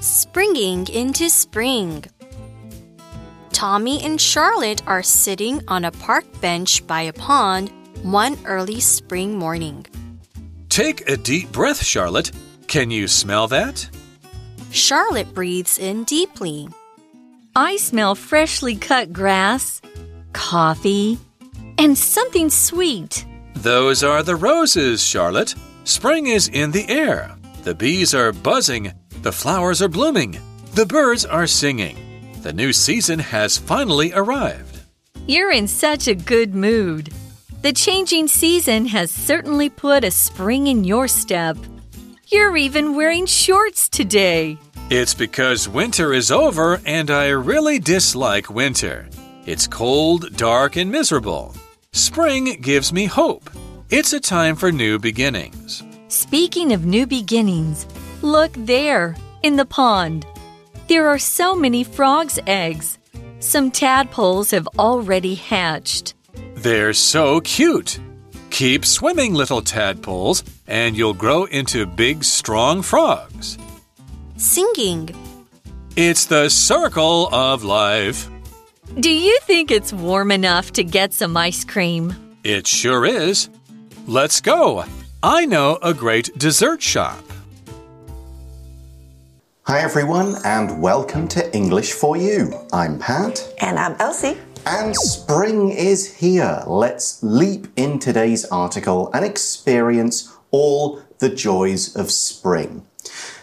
Springing into spring. Tommy and Charlotte are sitting on a park bench by a pond one early spring morning. Take a deep breath, Charlotte. Can you smell that? Charlotte breathes in deeply. I smell freshly cut grass, coffee, and something sweet. Those are the roses, Charlotte. Spring is in the air. The bees are buzzing. The flowers are blooming. The birds are singing. The new season has finally arrived. You're in such a good mood. The changing season has certainly put a spring in your step. You're even wearing shorts today. It's because winter is over and I really dislike winter. It's cold, dark, and miserable. Spring gives me hope. It's a time for new beginnings. Speaking of new beginnings, look there in the pond. There are so many frogs' eggs. Some tadpoles have already hatched. They're so cute. Keep swimming, little tadpoles, and you'll grow into big, strong frogs. Singing. It's the circle of life. Do you think it's warm enough to get some ice cream? It sure is. Let's go. I know a great dessert shop. Hi, everyone, and welcome to English for You. I'm Pat. And I'm Elsie. And spring is here. Let's leap in today's article and experience all the joys of spring.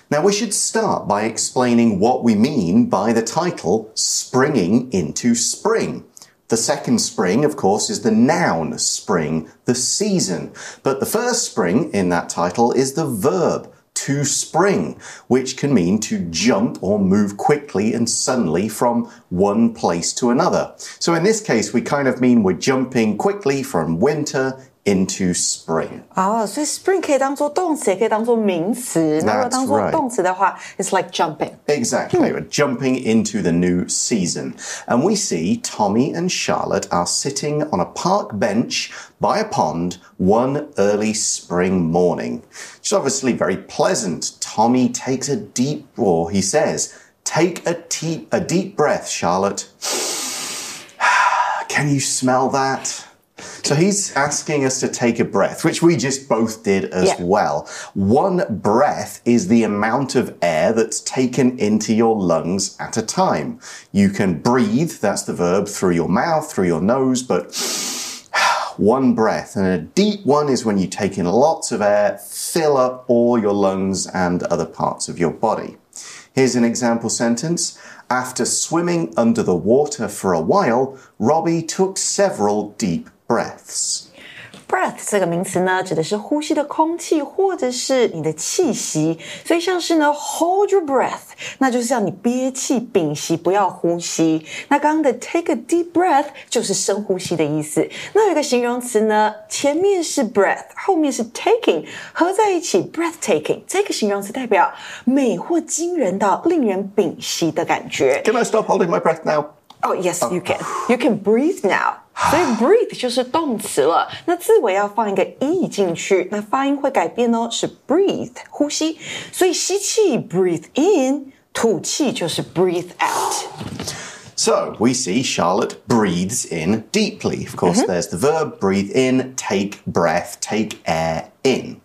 Now, we should start by explaining what we mean by the title Springing into Spring. The second spring, of course, is the noun spring, the season. But the first spring in that title is the verb to spring, which can mean to jump or move quickly and suddenly from one place to another. So in this case, we kind of mean we're jumping quickly from winter into spring. 哦，所以 spring 可以当做动词，也可以当做名词。那如果 That's 当做 right. 动词的话，it's like jumping。 Exactly. We're jumping into the new season. And we see Tommy and Charlotte are sitting on a park bench by a pond one early spring morning. It's obviously very pleasant. Tommy takes a deep, or he says, Take a, deep, a deep breath, Charlotte. Can you smell that? So he's asking us to take a breath, which we just both did as Yeah. well. One breath is the amount of air that's taken into your lungs at a time. You can breathe, that's the verb, through your mouth, through your nose, but one breath. And a deep one is when you take in lots of air, fill up all your lungs and other parts of your body. Here's an example sentence. After swimming under the water for a while, Robbie took several deep breaths. breath 这个名词呢，指的是呼吸的空气或者是你的气息，所以像是呢 hold your breath，那就是叫你憋气屏息，不要呼吸。那刚刚的 take a deep breath 就是深呼吸的意思。那有一个形容词呢，前面是 breath，后面是 taking，合在一起 breathtaking，这个形容词代表美或惊人到令人屏息的感觉。 Can I stop holding my breath now? Oh, yes, you can. You can breathe now. 所以 breathe 就是动词了，那字尾要放一个 e 进去，那发音会改变哦，是 breathe 呼吸，所以吸气 breathe in，吐气就是 breathe out。 So we see Charlotte breathes in deeply. Of course, there's the verb breathe in, take breath, take air in.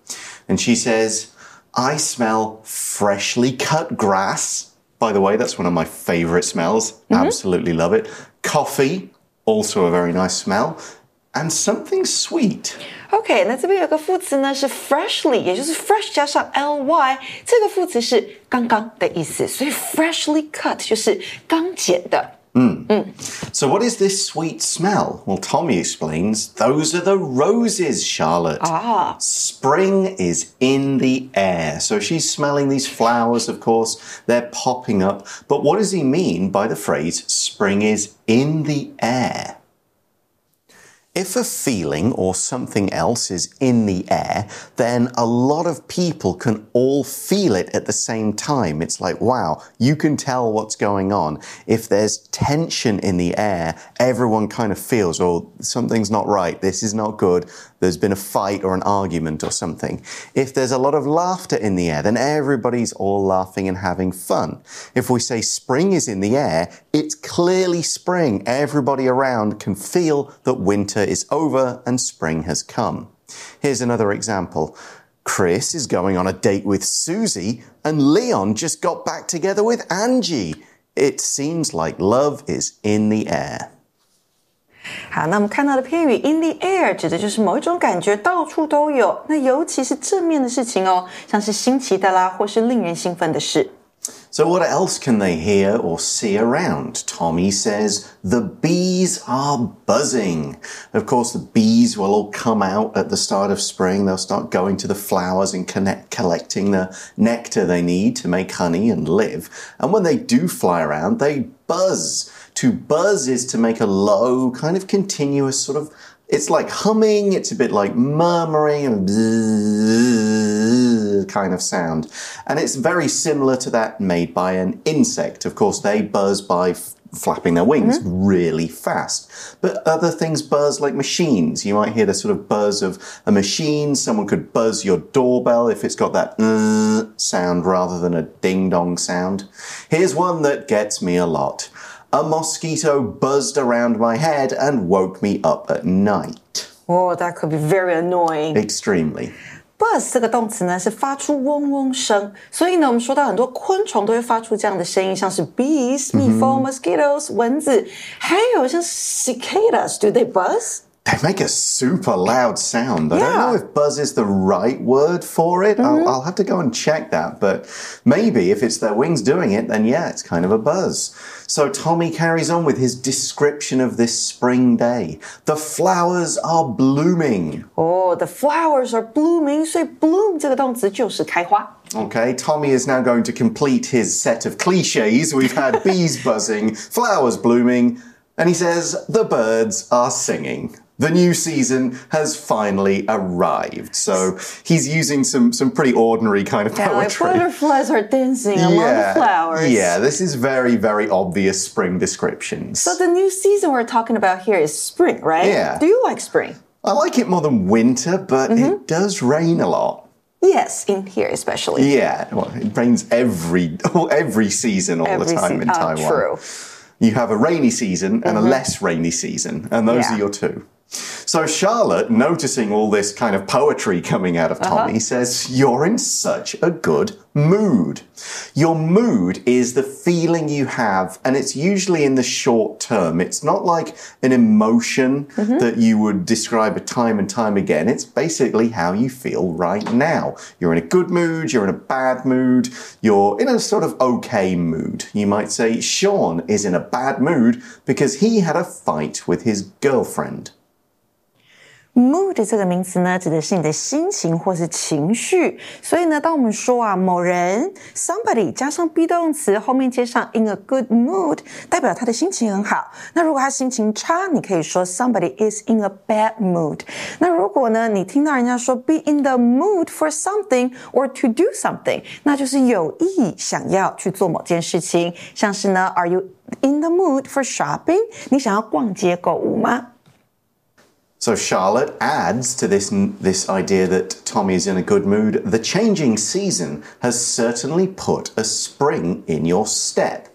And she says, I smell freshly cut grass. By the way, that's one of my favorite smells. Absolutely love it. Coffee, also a very nice smell. And something sweet. OK，那这边有个副词呢是 freshly，也就是 fresh 加上 ly，这个副词是刚刚的意思，所以 freshly cut 就是刚剪的。 So, what is this sweet smell? Well, Tommy explains those are the roses, Charlotte. Ah. Spring is in the air. So, she's smelling these flowers, of course, they're popping up. But what does he mean by the phrase spring is in the air? If a feeling or something else is in the air, then a lot of people can all feel it at the same time. It's like, wow, you can tell what's going on. If there's tension in the air, everyone kind of feels, oh, something's not right. This is not good. There's been a fight or an argument or something. If there's a lot of laughter in the air, then everybody's all laughing and having fun. If we say spring is in the air, it's clearly spring. Everybody around can feel that winter is over and spring has come. Here's another example. Chris is going on a date with Susie, and Leon just got back together with Angie. It seems like love is in the air. 好，那我们看到的片语 in the air 指的就是某一种感觉到处都有，那尤其是正面的事情哦，像是新奇的啦，或是令人兴奋的事。So, what else can they hear or see around? Tommy says the bees are buzzing. Of course, the bees will all come out at the start of spring. They'll start going to the flowers and connect, collecting the nectar they need to make honey and live. And when they do fly around, they buzz. To buzz is to make a low, kind of continuous sort of it's like humming, it's a bit like murmuring and kind of sound. And it's very similar to that made by an insect. Of course, they buzz by flapping their wings mm -hmm. really fast. But other things buzz like machines. You might hear the sort of buzz of a machine. Someone could buzz your doorbell if it's got that sound rather than a ding dong sound. Here's one that gets me a lot a mosquito buzzed around my head and woke me up at night. Oh, that could be very annoying. Extremely. Buzz 这个动词呢是发出嗡嗡声，所以呢我们说到很多昆虫都会发出这样的声音，像是 bees、蜜蜂、mosquitoes、蚊子，还有像 cicadas，do they buzz？they make a super loud sound. I yeah. don't know if buzz is the right word for it. Mm -hmm. I'll, mm-hmm. I'll, have to go and check that. But maybe if it's their wings doing it, then yeah, it's kind of a buzz. So Tommy carries on with his description of this spring day. The flowers are blooming. Oh, the flowers are blooming. So bloom 这个动词就是开花。Okay, Tommy is now going to complete his set of cliches. We've had bees buzzing, flowers blooming, and he says the birds are singing the new season has finally arrived. So he's using some some pretty ordinary kind of yeah, poetry. Like butterflies are dancing among the flowers. Yeah, this is very very obvious spring descriptions. So the new season we're talking about here is spring, right? Yeah. Do you like spring? I like it more than winter, but mm -hmm. it mm-hmm. does rain a lot. Yes, in here especially. Yeah, well, it rains every every season all every the time in oh, Taiwan. True. You have a rainy season and mm -hmm. a mm-hmm. less rainy season, and those yeah. are your two. So Charlotte, noticing all this kind of poetry coming out of uh-huh. Tommy, uh -huh. says, You're in such a good mood. Your mood is the feeling you have, and it's usually in the short term. It's not like an emotion mm -hmm. that you would describe a time and time again. It's basically how you feel right now. You're in a good mood, you're in a bad mood, you're in a sort of okay mood. You might say Sean is in a bad mood because he had a fight with his girlfriend. Mood 这个名词呢，指的是你的心情或是情绪。所以呢，当我们说啊，某人 somebody 加上 be 动词，后面接上 in a good mood，代表他的心情很好。那如果他心情差，你可以说 somebody is in a bad mood。那如果呢，你听到人家说 be in the mood for something or to do something，那就是有意想要去做某件事情。像是呢，Are you in the mood for shopping？你想要逛街购物吗 ？So Charlotte adds to this, this idea that Tommy is in a good mood. The changing season has certainly put a spring in your step.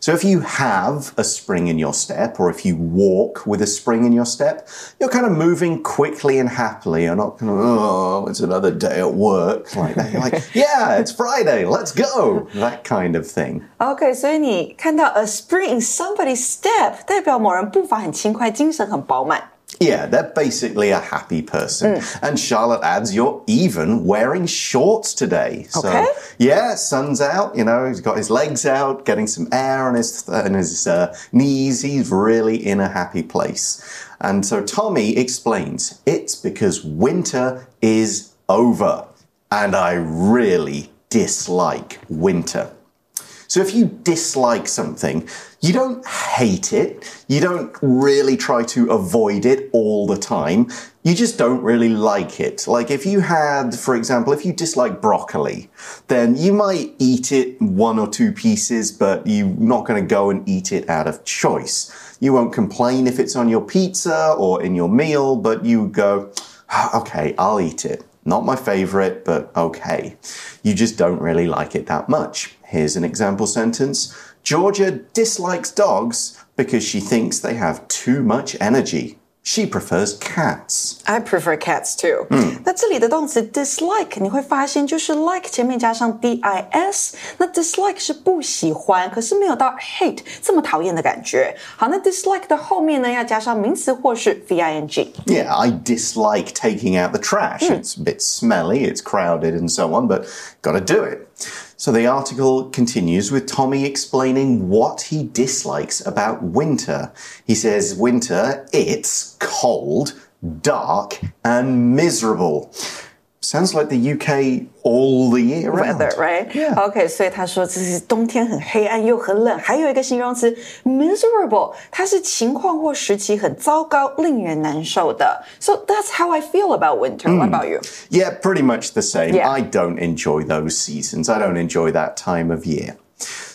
So if you have a spring in your step, or if you walk with a spring in your step, you're kind of moving quickly and happily. You're not kind of, oh, it's another day at work like that. You're like, yeah, it's Friday, let's go. That kind of thing. Okay, 所以你看到 a spring in somebody's step，代表某人步伐很轻快，精神很饱满。 Yeah, they're basically a happy person. Mm. And Charlotte adds, you're even wearing shorts today. So, okay. yeah, sun's out, you know, he's got his legs out, getting some air on his, on his uh, knees. He's really in a happy place. And so Tommy explains, it's because winter is over. And I really dislike winter. So if you dislike something, you don't hate it. You don't really try to avoid it all the time. You just don't really like it. Like if you had, for example, if you dislike broccoli, then you might eat it one or two pieces, but you're not going to go and eat it out of choice. You won't complain if it's on your pizza or in your meal, but you go, ah, Okay, I'll eat it. Not my favorite, but okay. You just don't really like it that much. Here's an example sentence Georgia dislikes dogs because she thinks they have too much energy. She prefers cats. I prefer cats too。嗯，那这里的动词 dislike 你会发现就是 like 前面加上 d i s，那 dislike 是不喜欢，可是没有到 hate 这么讨厌的感觉。好，那 dislike 的后面呢要加上名词或是 v i n g。Yeah, I dislike taking out the trash. It's a bit smelly, it's crowded, and so on, but gotta do it. So the article continues with Tommy explaining what he dislikes about winter. He says, Winter, it's cold, dark, and miserable. Sounds like the UK all the year round. weather, right? Yeah. OK，所以他说这是冬天很黑暗又很冷，还有一个形容词 miserable，它是情况或时期很糟糕、令人难受的。So that's how I feel about winter. What about you? Yeah, pretty much the same. Yeah. I don't enjoy those seasons. I don't enjoy that time of year.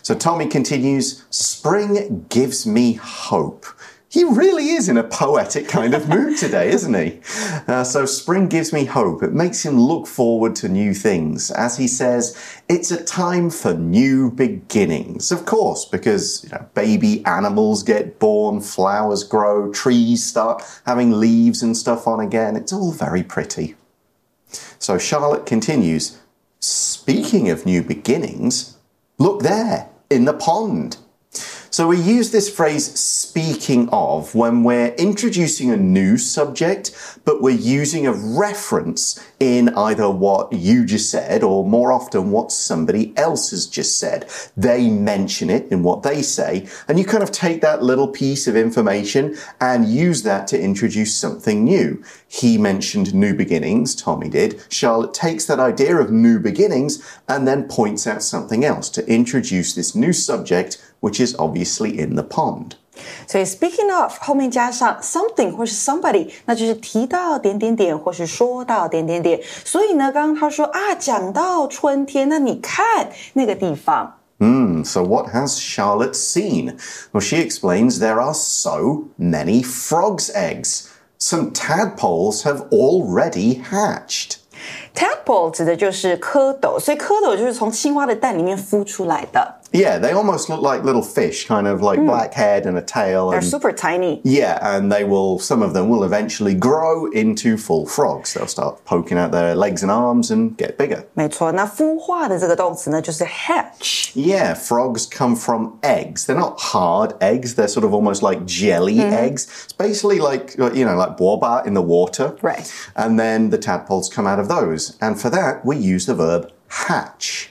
So Tommy continues Spring gives me hope. He really is in a poetic kind of mood today, isn't he? Uh, so, spring gives me hope. It makes him look forward to new things. As he says, it's a time for new beginnings. Of course, because you know, baby animals get born, flowers grow, trees start having leaves and stuff on again. It's all very pretty. So, Charlotte continues Speaking of new beginnings, look there in the pond. So we use this phrase speaking of when we're introducing a new subject, but we're using a reference in either what you just said or more often what somebody else has just said. They mention it in what they say, and you kind of take that little piece of information and use that to introduce something new. He mentioned new beginnings, Tommy did. Charlotte takes that idea of new beginnings and then points out something else to introduce this new subject which is obviously in the pond. 所以 speaking of 后面加上 something 或是 somebody，那就是提到点点点或是说到点点点。所以呢，刚刚他说啊，讲到春天，那你看那个地方。Hmm, so what has Charlotte seen? Well, she explains there are so many frogs' eggs. Some tadpoles have already hatched. Tadpole 指的就是蝌蚪，所以蝌蚪就是从青蛙的蛋里面孵出来的。 Yeah, they almost look like little fish, kind of like black head and a tail. They're And, super tiny. yeah, and they will, some of them will eventually grow into full frogs. They'll start poking out their legs and arms and get bigger. 没错，那孵化的这个动词呢，就是 hatch。 Yeah, frogs come from eggs. They're not hard eggs. They're sort of almost like jelly eggs. It's basically like, uh, you know, like boba in the water. Right. And then the tadpoles come out of those. And for that, we use the verb hatch.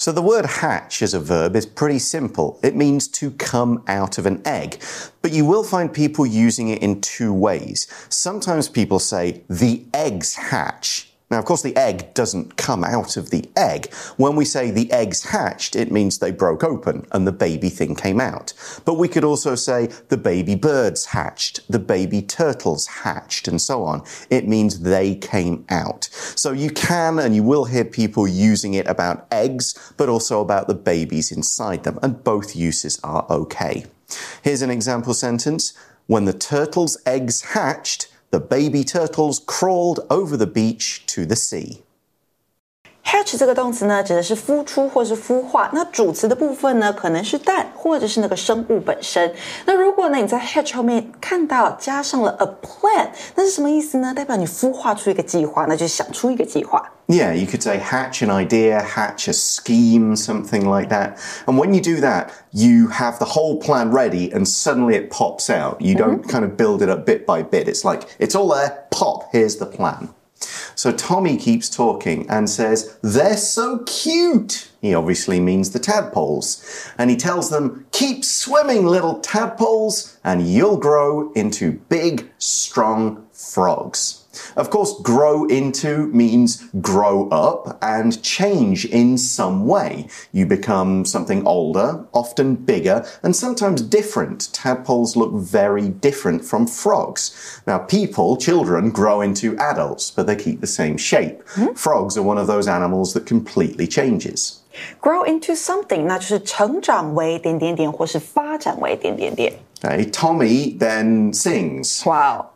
So the word hatch as a verb is pretty simple. It means to come out of an egg. But you will find people using it in two ways. Sometimes people say the eggs hatch. Now, of course, the egg doesn't come out of the egg. When we say the eggs hatched, it means they broke open and the baby thing came out. But we could also say the baby birds hatched, the baby turtles hatched, and so on. It means they came out. So you can and you will hear people using it about eggs, but also about the babies inside them, and both uses are okay. Here's an example sentence. When the turtle's eggs hatched, the baby turtles crawled over the beach to the sea hatch 这个动词呢，指的是孵出或是孵化。那主词的部分呢，可能是蛋或者是那个生物本身。那如果呢你在 hatch 后面看到加上了 a plan，那是什么意思呢？代表你孵化出一个计划，那就想出一个计划。 Yeah, you could say hatch an idea, hatch a scheme, something like that. And when you do that, you have the whole plan ready and suddenly it pops out. You don't kind of build it up bit by bit. It's like, it's all there, pop, here's the plan. So Tommy keeps talking and says, They're so cute. He obviously means the tadpoles. And he tells them, Keep swimming, little tadpoles, and you'll grow into big, strong frogs. Of course, grow into means grow up and change in some way. You become something older, often bigger, and sometimes different. Tadpoles look very different from frogs. Now, people, children, grow into adults, but they keep the same shape. Frogs are one of those animals that completely changes. grow into something，那就是成长为点点点，或是发展为点点点。 Okay, Tommy then sings. Wow.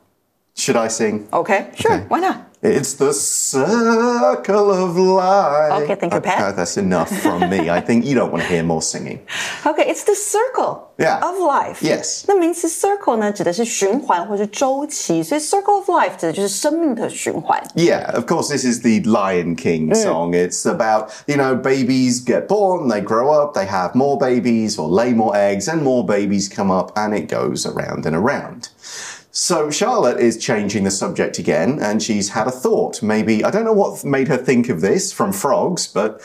Should I sing? Okay, sure, Okay. why not? It's the circle of life. Okay, thank you, Pat. Uh, that's enough from me. I think you don't want to hear more singing. Okay, it's the circle Yeah. of life. Yes. 那名词 circle 呢，指的是循环或是周期，所以 circle of life 指的就是生命的循环。 Yeah, of course, this is the Lion King song. It's about, you know, babies get born, they grow up, they have more babies or lay more eggs, and more babies come up, and it goes around and around. So Charlotte is changing the subject again, and she's had a thought. Maybe, I don't know what made her think of this from frogs, but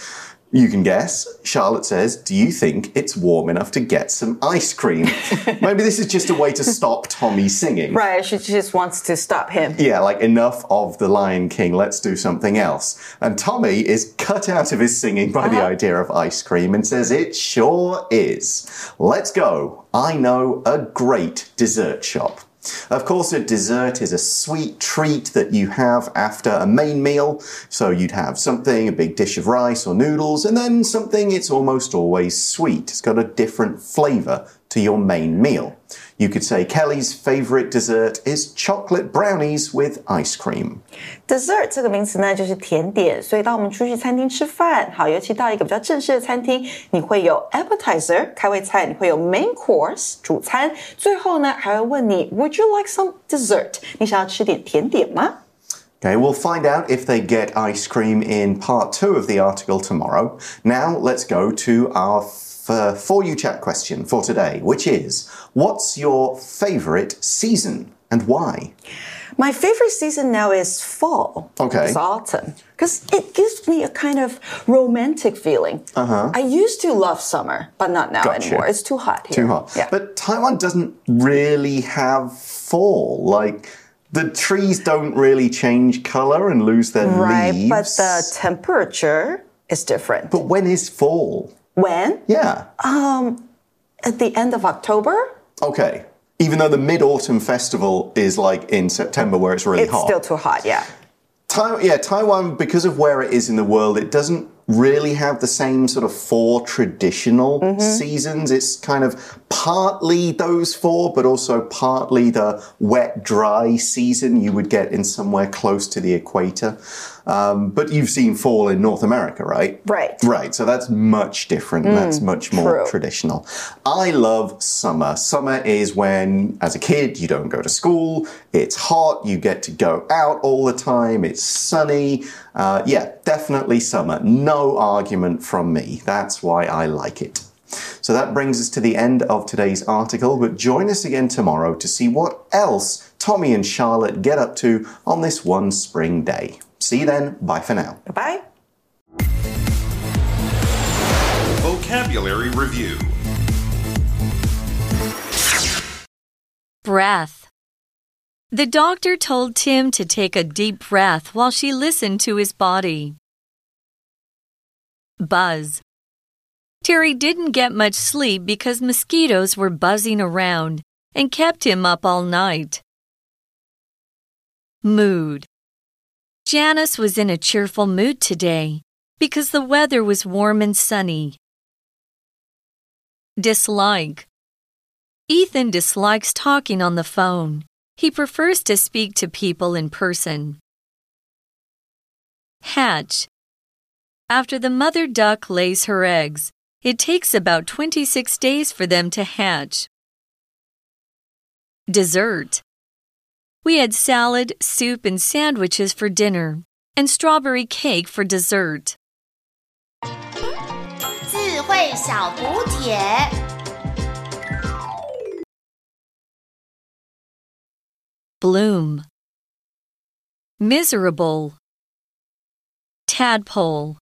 you can guess. Charlotte says, Do you think it's warm enough to get some ice cream? Maybe this is just a way to stop Tommy singing. Right, she just wants to stop him. Yeah, like enough of the Lion King, let's do something else. And Tommy is cut out of his singing by the uh-huh. idea of ice cream and says, It sure is. Let's go. I know a great dessert shop. Of course, a dessert is a sweet treat that you have after a main meal. So you'd have something, a big dish of rice or noodles, and then something it's almost always sweet. It's got a different flavour to your main meal. You could say Kelly's favourite dessert is chocolate brownies with ice cream. Dessert 这个名词呢，就是甜点，所以当我们出去餐厅吃饭，好，尤其到一个比较正式的餐厅，你会有 appetizer 开胃菜，你会有 main course 主餐，最后呢还会问你 Would you like some dessert？你想要吃点甜点吗？ Okay, we'll find out if they get ice cream in part two of the article tomorrow. Now, let's go to our f- For You Chat question for today, which is What's your favourite season and why? My favorite season now is fall. Okay. It's autumn. Because it gives me a kind of romantic feeling. Uh-huh. I used to love summer, but not now Gotcha. anymore. It's too hot here. Too hot. Yeah. But Taiwan doesn't really have fall. Like, the trees don't really change colour and lose their right, leaves. but the temperature is different. But when is fall? When? Yeah. Um, at the end of October? Okay. Even though the Mid Autumn Festival is like in September where it's really It's hot. still too hot, yeah. Tai- yeah, Taiwan, because of where it is in the world, it doesn't really have the same sort of four traditional Mm-hmm. seasons. It's kind of partly those four, but also partly the wet, dry season you would get in somewhere close to the equator. Um, but you've seen fall in North America, right? Right. Right. So that's much different. that's much more true. traditional. I love summer. Summer is when, as a kid, you don't go to school. It's hot. You get to go out all the time. It's sunny. Uh, yeah, definitely summer. No argument from me. That's why I like it. So that brings us to the end of today's article, but join us again tomorrow to see what else Tommy and Charlotte get up to on this one spring day. See you then. Bye for now. Bye. bye. Vocabulary Review Breath. The doctor told Tim to take a deep breath while she listened to his body. Buzz. Terry didn't get much sleep because mosquitoes were buzzing around and kept him up all night. Mood. Janice was in a cheerful mood today because the weather was warm and sunny. Dislike. Ethan dislikes talking on the phone. He prefers to speak to people in person. Hatch. After the mother duck lays her eggs, it takes about 26 days for them to hatch. Dessert. We had salad, soup, and sandwiches for dinner, and strawberry cake for dessert. 智慧小补帖。 Bloom. Miserable. Tadpole.